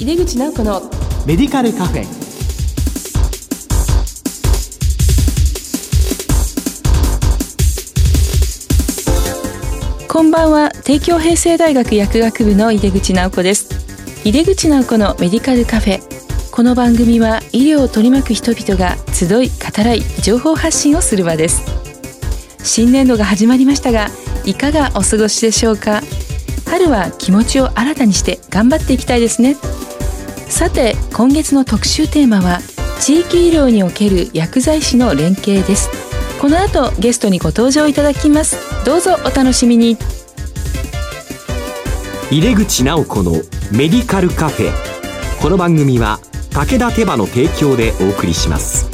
井出口直子のメディカルカフェ。こんばんは。帝京平成大学薬学部の井出口直子です。井出口直子のメディカルカフェ。この番組は医療を取り巻く人々が集い語らい情報発信をする場です。新年度が始まりましたがいかがお過ごしでしょうか？春は気持ちを新たにして頑張っていきたいですねさて今月の特集テーマは地域医療における薬剤師の連携です。この後ゲストにご登場いただきます。どうぞお楽しみに。入れ口直子のメディカルカフェ。この番組は武田手羽の提供でお送りします。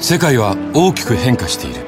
世界は大きく変化している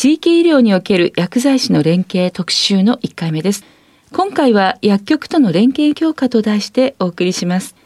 地域医療における薬剤師の連携特集の1回目です。今回は薬局との連携強化と題してお送りします。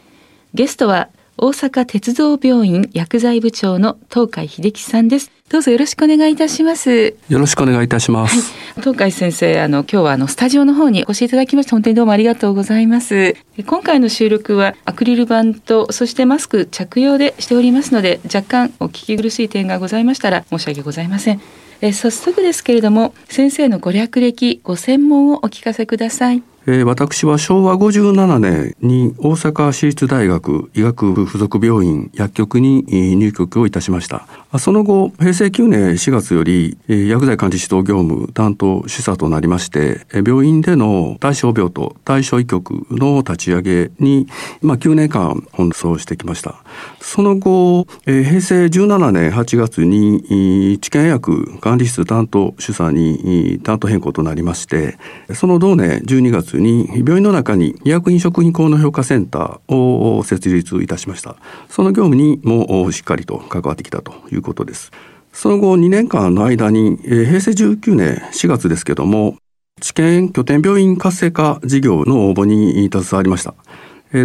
ゲストは大阪鉄道病院薬剤部長の東海秀樹さんです。どうぞよろしくお願いいたします。よろしくお願いいたします、はい、東海先生あの今日はあのスタジオの方にお越しいただきまして本当にどうもありがとうございます。今回の収録はアクリル板とそしてマスク着用でしておりますので若干お聞き苦しい点がございましたら申し訳ございませんえ早速ですけれども先生のご略歴ご専門をお聞かせください。えー、私は昭和57年に大阪市立大学医学部附属病院薬局に入局をいたしました。その後、平成9年4月より薬剤管理指導業務担当主査となりまして、病院での対象病棟、対象医局の立ち上げに、まあ、9年間奔走してきました。その後、平成17年8月に治験薬管理室担当主査に担当変更となりまして、その同年12月に病院の中に医薬品食品効能評価センターを設立いたしました。その業務にもしっかりと関わってきたということです。その後2年間の間に平成19年4月ですけども治験拠点病院活性化事業の応募に携わりました。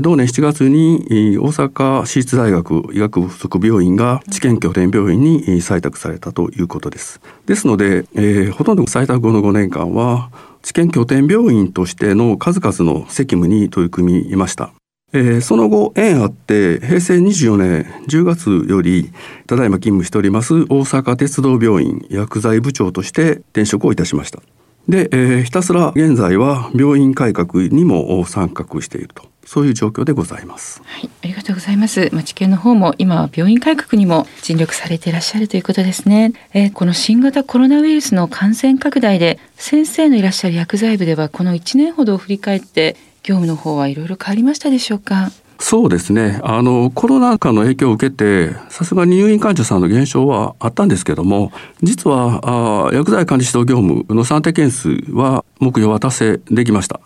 同年7月に大阪市立大学医学部附属病院が治験拠点病院に採択されたということです。ですので、えー、ほとんど採択後の5年間は治験拠点病院としての数々の責務に取り組みました。えー、その後、縁あって、平成24年10月より、ただいま勤務しております大阪鉄道病院薬剤部長として転職をいたしました。で、えー、ひたすら現在は病院改革にも参画していると。そういう状況でございます。はい、ありがとうございます。まあ、地球の方も今は病院改革にも尽力されていらっしゃるということですね。えー、この新型コロナウイルスの感染拡大で先生のいらっしゃる薬剤部ではこの1年ほどを振り返って業務の方はいろいろ変わりましたでしょうか？そうですね。あの、コロナ禍の影響を受けて、さすがに入院患者さんの減少はあったんですけども、実は、あ薬剤管理指導業務の算定件数は目標は達成できました。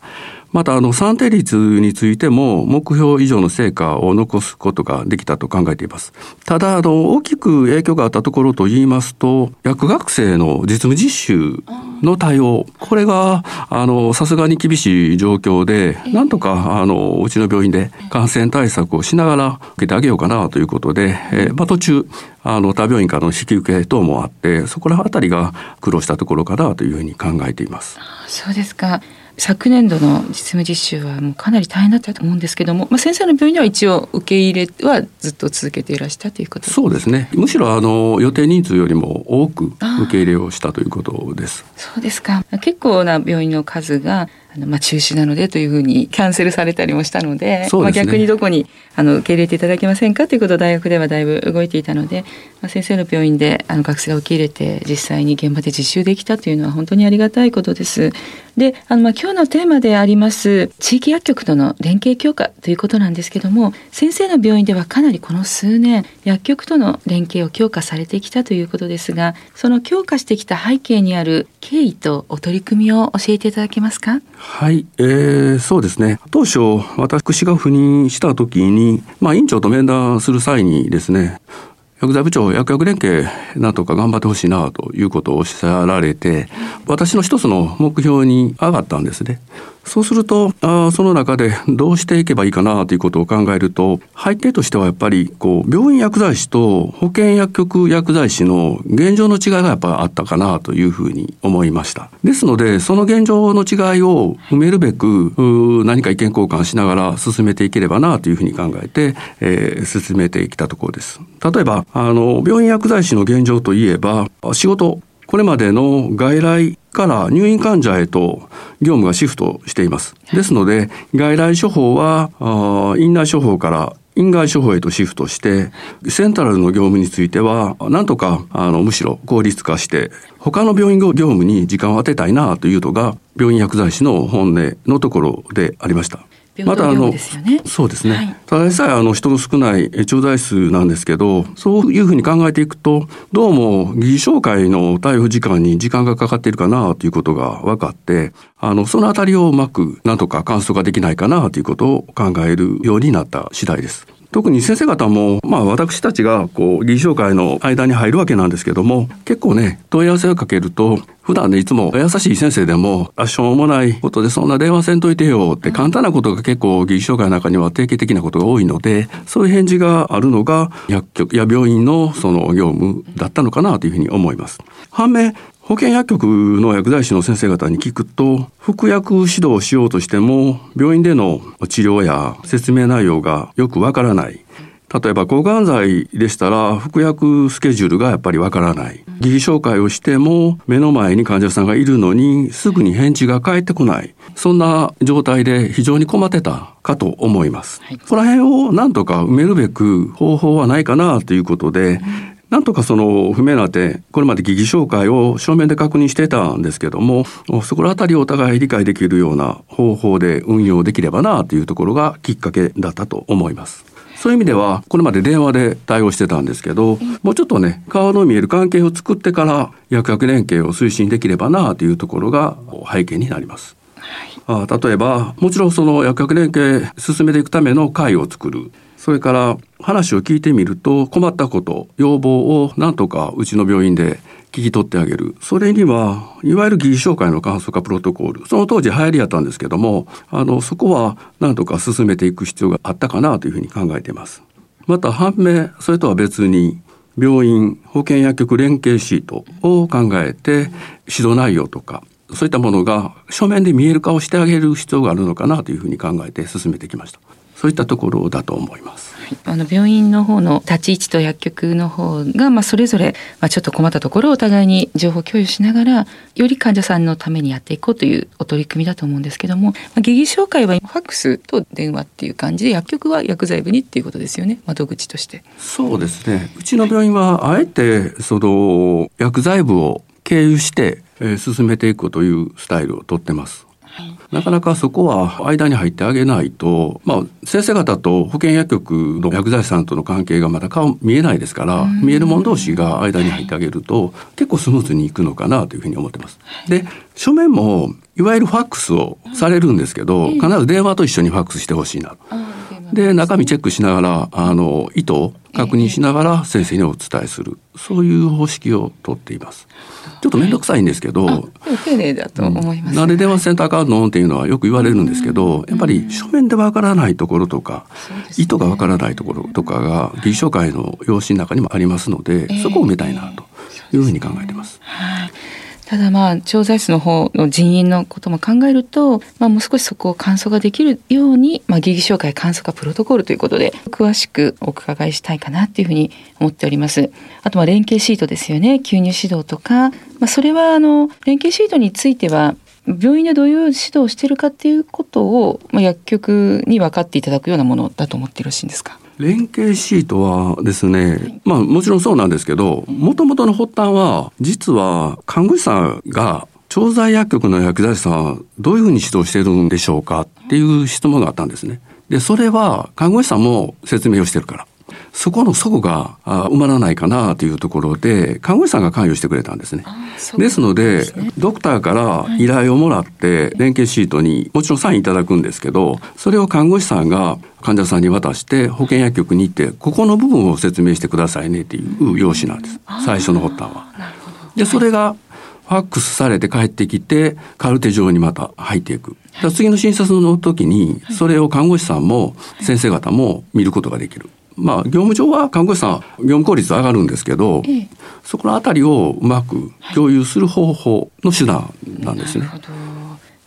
また、あの、算定率についても目標以上の成果を残すことができたと考えています。ただ、あの、大きく影響があったところと言いますと、薬学生の実務実習の対応、これが、あの、さすがに厳しい状況で、なんとか、あの、うちの病院で感染対策をしながら受けてあげようかなということで、えー、まあ、途中、あの、他病院からの引き受け等もあって、そこら辺りが苦労したところかなというふうに考えています。そうですか。昨年度の実務実習はもうかなり大変だったと思うんですけども、まあ、先生の病院では一応受け入れはずっと続けていらしたということそうですね。むしろあの予定人数よりも多く受け入れをしたということです。そうですか。結構な病院の数があのまあ中止なのでというふうにキャンセルされたりもしたので、ねまあ逆にどこにあの受け入れていただけませんか？ということを大学ではだいぶ動いていたので、まあ、先生の病院であの学生が受け入れて実際に現場で実習できたというのは本当にありがたいことです。で、あのまあ今日のテーマであります地域薬局との連携強化ということなんですけども、先生の病院ではかなりこの数年薬局との連携を強化されてきたということですが、その強化してきた背景にある経緯とお取り組みを教えていただけますか？はい、えー、そうですね。当初、私が赴任した時に、まあ、院長と面談する際にですね、薬剤部長、薬薬連携なんとか頑張ってほしいなということをおっしゃられて、私の一つの目標に上がったんですね。そうすると、あその中でどうしていけばいいかなということを考えると、背景としてはやっぱり、こう、病院薬剤師と保健薬局薬剤師の現状の違いがやっぱりあったかなというふうに思いました。ですので、その現状の違いを埋めるべく、何か意見交換しながら進めていければなというふうに考えて、えー進めてきたところです。例えば、あの、病院薬剤師の現状といえば、仕事、これまでの外来から入院患者へと業務がシフトしています。ですので、外来処方は、院内処方から院外処方へとシフトして、セントラルの業務については、なんとか、あの、むしろ効率化して、他の病院業務に時間を当てたいなというのが、病院薬剤師の本音のところでありました。平等業務ですよねそうですね。はいただでさえあの人の少ないえ調剤数なんですけど、そういうふうに考えていくと、どうも疑似紹介の逮捕時間に時間がかかっているかなということが分かって、あの、そのあたりをうまくなんとか簡素化できないかなということを考えるようになった次第です。特に先生方も、まあ私たちがこう、議員紹介の間に入るわけなんですけども、結構ね、問い合わせをかけると、普段ね、いつも優しい先生でも、あ、しょうもないことでそんな電話せんといてよって簡単なことが結構議員紹介の中には定期的なことが多いので、そういう返事があるのが薬局や病院のその業務だったのかなというふうに思います。反面、保健薬局の薬剤師の先生方に聞くと、服薬指導をしようとしても、病院での治療や説明内容がよくわからない。例えば抗がん剤でしたら服薬スケジュールがやっぱりわからない。疑似紹介をしても目の前に患者さんがいるのにすぐに返事が返ってこない。そんな状態で非常に困ってたかと思います。はいこの辺をなんとか埋めるべく方法はないかなということで、なんとかその不明な点、これまで疑似紹介を正面で確認してたんですけども、そこらあたりをお互い理解できるような方法で運用できればなというところがきっかけだったと思います。そういう意味では、これまで電話で対応してたんですけど、もうちょっとね、顔の見える関係を作ってから薬薬連携を推進できればなというところが背景になります。あ例えばもちろんその薬薬連携進めていくための会を作るそれから話を聞いてみると困ったこと要望をなんとかうちの病院で聞き取ってあげる。それにはいわゆる疑似紹介の簡素化プロトコール。その当時流行りやったんですけどもあのそこはなんとか進めていく必要があったかなというふうに考えています。また反面それとは別に病院保健薬局連携シートを考えて指導内容とかそういったものが書面で見える化をしてあげる必要があるのかなというふうに考えて進めてきました。そういったところだと思います。あの病院の方の立ち位置と薬局の方が、まあ、それぞれ、まあ、ちょっと困ったところをお互いに情報共有しながらより患者さんのためにやっていこうというお取り組みだと思うんですけども、まあ、疑義紹介はファックスと電話っていう感じで薬局は薬剤部にっていうことですよね窓口として。そうですね。うちの病院はあえてその薬剤部を経由して、えー進めていくというスタイルをとってます。なかなかそこは間に入ってあげないと、まあ、先生方と保健薬局の薬剤師さんとの関係がまだ顔見えないですから、見える者同士が間に入ってあげると、結構スムーズにいくのかなというふうに思ってます。で、書面も、いわゆるファックスをされるんですけど、必ず電話と一緒にファックスしてほしいな。で、中身チェックしながら、あの、意図を確認しながら先生にお伝えする。そういう方式をとっています。ちょっとめんどくさいんですけど、丁寧だと思います、なんで電話せんとあかんのっていうのはよく言われるんですけど、やっぱり書面でわからないところとか、意図がわからないところとかが、議事書会の用紙の中にもありますので、そこを埋めたいなというふうに考えてます。はいただまあ調剤室の方の人員のことも考えると、まあ、もう少しそこを簡素化できるように、まあ、疑義紹介簡素化プロトコルということで詳しくお伺いしたいかなっていうふうに思っております。あとは連携シートですよね。吸入指導とか、まあ、それはあの連携シートについては病院でどういう指導をしているかっていうことを、まあ、薬局に分かっていただくようなものだと思ってよろしいんですか？連携シートはですね、まあもちろんそうなんですけど、もともとの発端は、実は看護師さんが調剤薬局の薬剤師さんはどういうふうに指導しているんでしょうかっていう質問があったんですね。で、それは看護師さんも説明をしてるから。そこの底が埋まらないかなというところで、看護師さんが関与してくれたんですね。ですので、ドクターから依頼をもらって、連携シートにもちろんサインいただくんですけど、それを看護師さんが患者さんに渡して保健薬局に行ってここの部分を説明してくださいねっていう用紙なんです最初の発端は。でそれがファックスされて帰ってきてカルテ上にまた入っていく。次の診察の時にそれを看護師さんも先生方も見ることができる。まあ、業務上は看護師さん業務効率上がるんですけど、ええ、そこのあたりをうまく共有する方法の手段なんですね。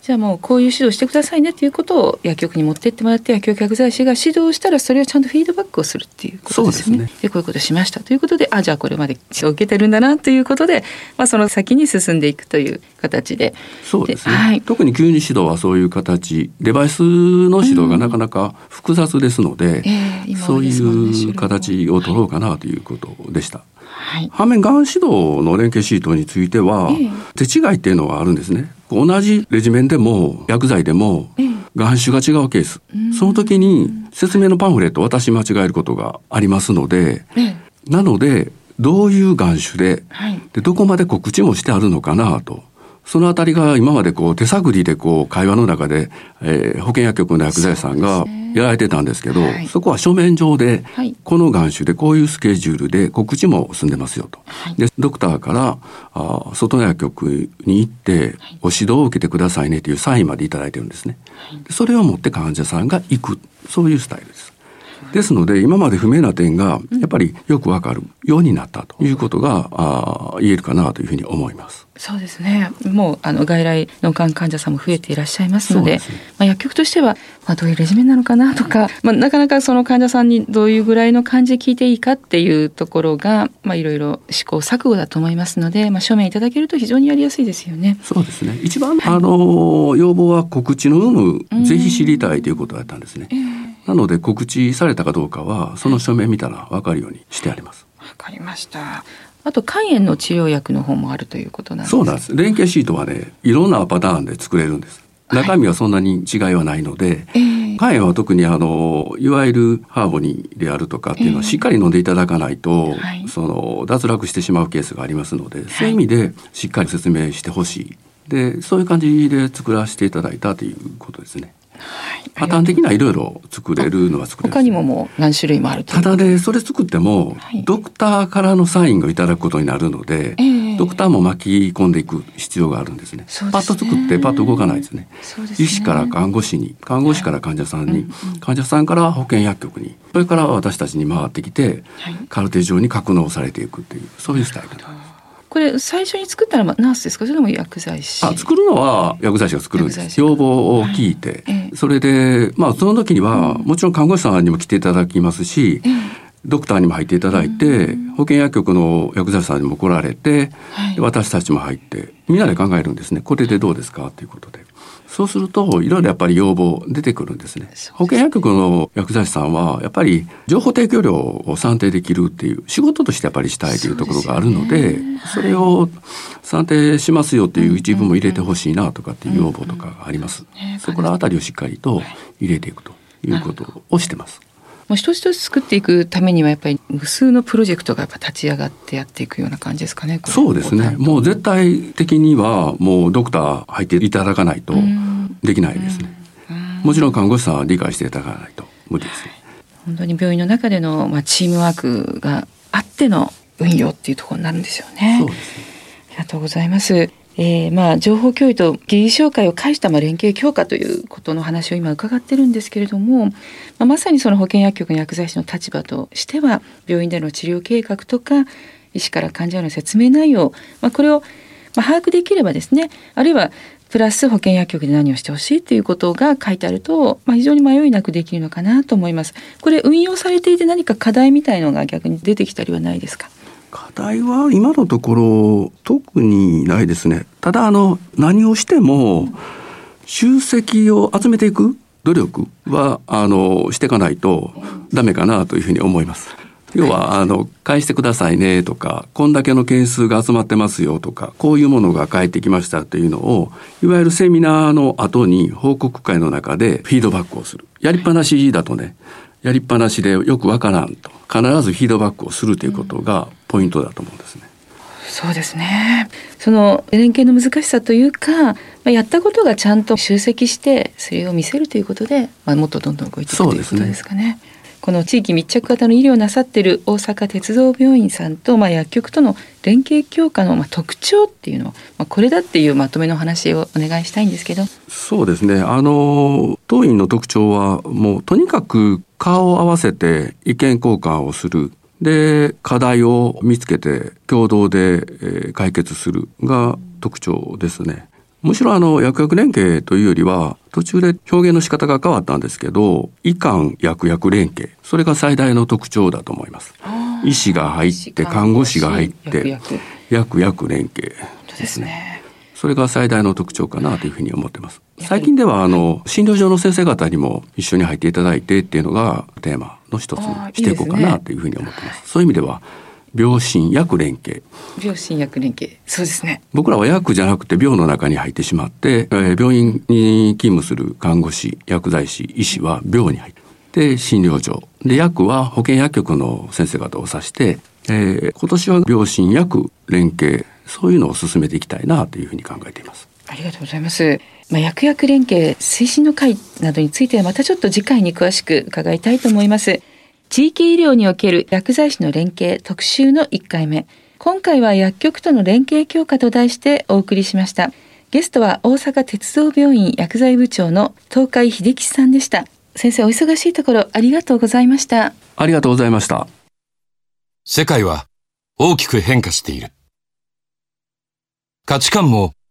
じゃあもうこういう指導してくださいねということを薬局に持ってってもらって薬局薬剤師が指導したらそれをちゃんとフィードバックをするっていうことですね。で、ね、こういうことしましたということであじゃあこれまで指導を受けてるんだなということで、まあ、その先に進んでいくという形で。そうですね、はい、特に急に指導はそういう形デバイスの指導がなかなか複雑ですので、うんえー、そういう形を取ろうかなということでした。はい、反面がん指導の連携シートについては、手違いっていうのがあるんですね。同じレジメンでも薬剤でも眼種が違うケース、その時に説明のパンフレットを渡し間違えることがありますので、なのでどういう眼種で,、でどこまで告知もしてあるのかなと。そのあたりが今までこう手探りでこう会話の中で、えー、保健薬局の薬剤師さんがやられてたんですけど、そ、ねそこは書面上で、はい、この眼種でこういうスケジュールで告知も済んでますよと。はい、でドクターからあ外の薬局に行ってご指導を受けてくださいねというサインまで頂いてるんですね。それを持って患者さんが行くそういうスタイルです。ですので今まで不明な点がやっぱりよくわかるようになったということがあ言えるかなというふうに思います。そうですね。もうあの外来のがん患者さんも増えていらっしゃいますので、でね、まあ薬局としてはまあどういうレジメンなのかなとか、まあなかなかその患者さんにどういうぐらいの感じで聞いていいかっていうところがまあいろいろ試行錯誤だと思いますので、まあ書面いただけると非常にやりやすいですよね。そうですね。一番、あの要望は告知の有無、ぜひ知りたいということだったんですね。えーなので告知されたかどうかはその書面見たら分かるようにしてあります。わかりました。あと肝炎の治療薬の方もあるということなんですそうなんです。連携シートはね、いろんなパターンで作れるんです。中身はそんなに違いはないので、はい、肝炎は特にあのいわゆるハーボニーであるとかっていうのはしっかり飲んでいただかないと、えー、その脱落してしまうケースがありますので、はい、そういう意味でしっかり説明してほしい。でそういう感じで作らせていただいたということですね。はい、パターン的にはいろいろ作れるのは作れる。他にももう何種類もあるただでそれ作っても、はい、ドクターからのサインをいただくことになるので、えー、ドクターも巻き込んでいく必要があるんですね。すね。パッと作ってパッと動かないですね。医師から看護師に看護師から患者さんに、はい患者さんから保健薬局にそれから私たちに回ってきて、カルテ上に格納されていくっていうそういうスタイルです。これ最初に作ったのはナースですか？それとも薬剤師？あ作るのは薬剤師が作るんです。要望を聞いて、はい、それでまあその時には、もちろん看護師さんにも来ていただきますし、ドクターにも入っていただいて、保健薬局の薬剤師さんにも来られて、はい、私たちも入ってみんなで考えるんですね。これでどうですか？ということで。そうするといろいろやっぱり要望出てくるんですね。保健薬局の薬剤師さんはやっぱり情報提供量を算定できるっていう仕事としてやっぱりしたいというところがあるのでそれを算定しますよっていう一部も入れてほしいなとかっていう要望とかがあります。そこのあたりをしっかりと入れていくということをしてます。もう一つ一つ作っていくためにはやっぱり無数のプロジェクトがやっぱ立ち上がってやっていくような感じですかね。そうですね。もう絶対的にはもうドクター入っていただかないとできないですね。もちろん看護師さんは理解していただかないと無理ですね。本当に病院の中でのまあチームワークがあっての運用っていうところになるんですよね。そうですね。ありがとうございます。えー、まあ情報共有と技術紹介を介したまあ連携強化ということの話を今伺ってるんですけれども、まあ、まさにその保健薬局の薬剤師の立場としては病院での治療計画とか医師から患者への説明内容、まあ、これをまあ把握できればですねあるいはプラス保健薬局で何をしてほしいということが書いてあると、まあ、非常に迷いなくできるのかなと思います。これ運用されていて何か課題みたいのが逆に出てきたりはないですか？課題は今のところ特にないですね。ただあの何をしても集積を集めていく努力はあのしていかないとダメかなというふうに思います。要は、あの、返してくださいねとか、こんだけの件数が集まってますよとか、こういうものが返ってきましたというのを、いわゆるセミナーの後に報告会の中でフィードバックをする。やりっぱなしだとね、やりっぱなしでよくわからんと、必ずフィードバックをするということがポイントだと思うんですね。そうですね。その連携の難しさというか、まあ、やったことがちゃんと集積してそれを見せるということで、まあ、もっとどんどん動いていくということですかね。この地域密着型の医療をなさっている大阪鉄道病院さんと、まあ、薬局との連携強化の、まあ、特徴っていうのを、まあ、これだっていうまとめの話をお願いしたいんですけどそうですねあの当院の特徴はもうとにかく顔を合わせて意見交換をするで課題を見つけて共同で解決するが特徴ですね。むしろあの薬薬連携というよりは途中で表現の仕方が変わったんですけど医官薬薬連携。それが最大の特徴だと思います。医師が入って看護師が入って薬薬連携ですね。それが最大の特徴かなというふうに思ってます最近ではあの診療所の先生方にも一緒に入っていただいてっていうのがテーマの一つにしていこうかなというふうに思ってます、そういう意味では病診薬連携。病診薬連携。そうですね。僕らは薬じゃなくて病の中に入ってしまって、えー、病院に勤務する看護師薬剤師医師は病に入って診療所。で薬は保健薬局の先生方を指して、えー、今年は病診薬連携。そういうのを進めていきたいなというふうに考えていますありがとうございます。まあ、薬薬連携推進の会などについてはまたちょっと次回に詳しく伺いたいと思います。地域医療における薬剤師の連携特集の1回目。今回は薬局との連携強化と題してお送りしました。ゲストは大阪鉄道病院薬剤部長の東海秀樹さんでした。先生お忙しいところありがとうございました。ありがとうございました。世界は大きく変化している。価値観も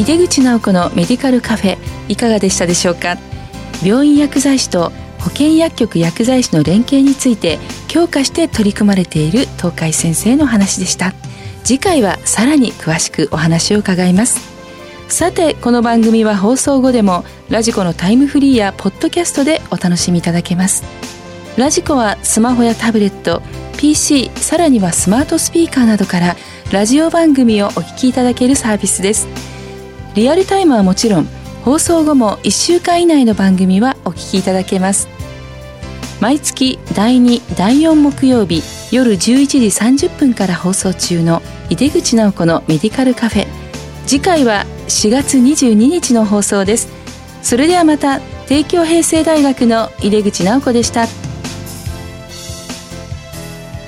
井出口直子のメディカルカフェいかがでしたでしょうか？病院薬剤師と保健薬局薬剤師の連携について強化して取り組まれている東海先生の話でした。次回はさらに詳しくお話を伺います。さてこの番組は放送後でもラジコのタイムフリーやポッドキャストでお楽しみいただけます。ラジコはスマホやタブレット PC さらにはスマートスピーカーなどからラジオ番組をお聞きいただけるサービスです。リアルタイムはもちろん放送後も1週間以内の番組はお聞きいただけます。毎月第2第4木曜日夜11時30分から放送中の井出口直子のメディカルカフェ。次回は4月22日の放送です。それではまた帝京平成大学の井出口直子でした。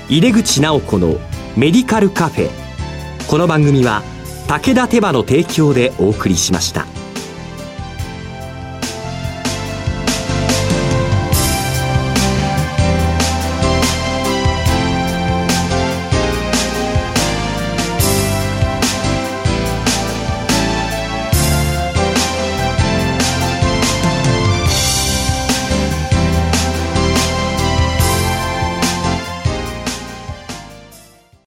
井出口直子のメディカルカフェ。この番組は武田手羽の提供でお送りしました。